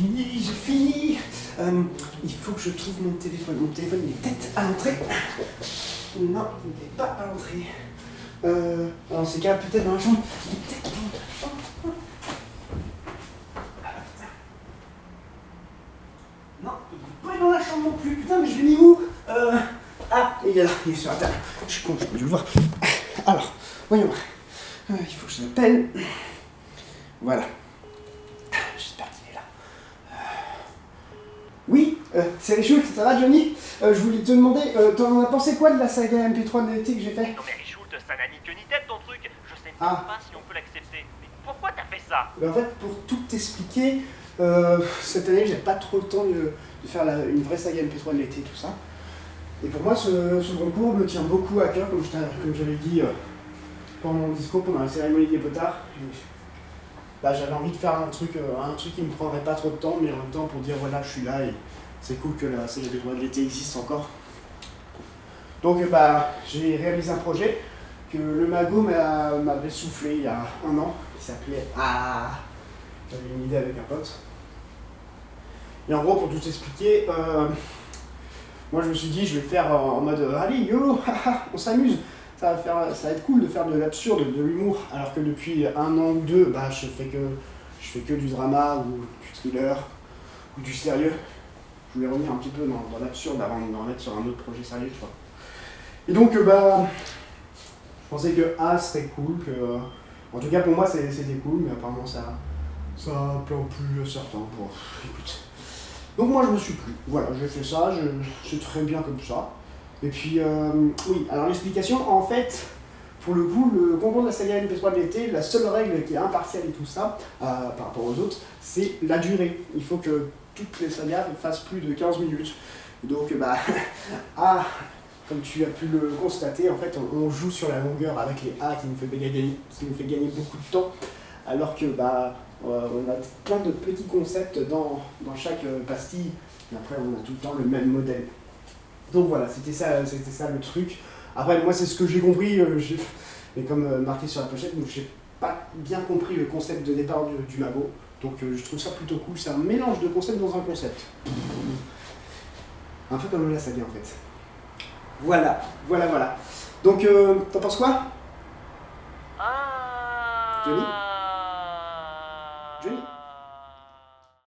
fini, j'ai fini. Euh, il faut que je trouve mon téléphone. Mon téléphone, il est peut-être à l'entrée. Non, il n'est pas à l'entrée. Euh, alors, c'est cas, peut-être dans la chambre. Il est peut-être dans- Ah, putain. Non, il n'est pas dans la chambre non plus. Putain, mais je l'ai mis où euh... Ah, il est là, il est sur la table. Je suis con, pas dû le voir. Alors, voyons. Euh, il faut que je l'appelle. Voilà. J'espère qu'il est là. Euh, Oui, euh, c'est les Schultz, ça va Johnny? Euh, Je voulais te demander, euh, t'en as pensé quoi de la saga MP3 de l'été que j'ai fait? Non mais Richoult, ça n'a ni queue ni tête ton truc. Je sais même Ah. pas si on peut l'accepter. Mais pourquoi t'as fait ça? Ben, En fait, pour tout t'expliquer, euh, cette année, j'ai pas trop le temps de, de faire la- une vraie saga MP3 de l'été, tout ça. Et pour moi, ce, ce concours me tient beaucoup à cœur, comme j'avais dit euh, pendant mon discours, pendant la cérémonie des potards. Et, bah, j'avais envie de faire un truc, euh, un truc qui me prendrait pas trop de temps, mais en même temps pour dire voilà, je suis là et c'est cool que la saga MP3 de l'été existe encore. Donc, euh, bah, j'ai réalisé un projet que le magot m'a- m'avait soufflé il y a un an, qui s'appelait Ah J'avais une idée avec un pote. Et en gros, pour tout expliquer, euh, moi je me suis dit, je vais faire en mode Allez, YOLO, on s'amuse, ça va, faire, ça va être cool de faire de l'absurde, de l'humour, alors que depuis un an ou deux, bah, je, fais que, je fais que du drama ou du thriller ou du sérieux. Je voulais revenir un petit peu dans, dans l'absurde avant d'en mettre sur un autre projet sérieux, tu vois. Et donc, euh, bah, je pensais que A serait cool, que. euh, en tout cas, pour moi, c'était cool, mais apparemment, ça. Ça plaît plus certains. Bon, écoute. Donc, moi, je me suis plu. Voilà, j'ai fait ça, je- c'est très bien comme ça. Et puis, euh, oui, alors l'explication, en fait, pour le coup, le concours de la saga MP3 de l'été, la seule règle qui est impartiale et tout ça, euh, par rapport aux autres, c'est la durée. Il faut que toutes les sagas fassent plus de 15 minutes. Donc, bah, ah, comme tu as pu le constater, en fait, on, joue sur la longueur avec les A qui nous fait gagner, beaucoup de temps, alors que bah, euh, on a plein de petits concepts dans, dans chaque euh, pastille, et après on a tout le temps le même modèle. Donc voilà, c'était ça, c'était ça le truc. Après, moi, c'est ce que j'ai compris, euh, mais comme euh, marqué sur la pochette, donc j'ai pas bien compris le concept de départ du, du magot. Donc euh, je trouve ça plutôt cool, c'est un mélange de concepts dans un concept. Un peu comme la saga en fait. Voilà, voilà, voilà. Donc, t'en penses quoi? Ah Johnny?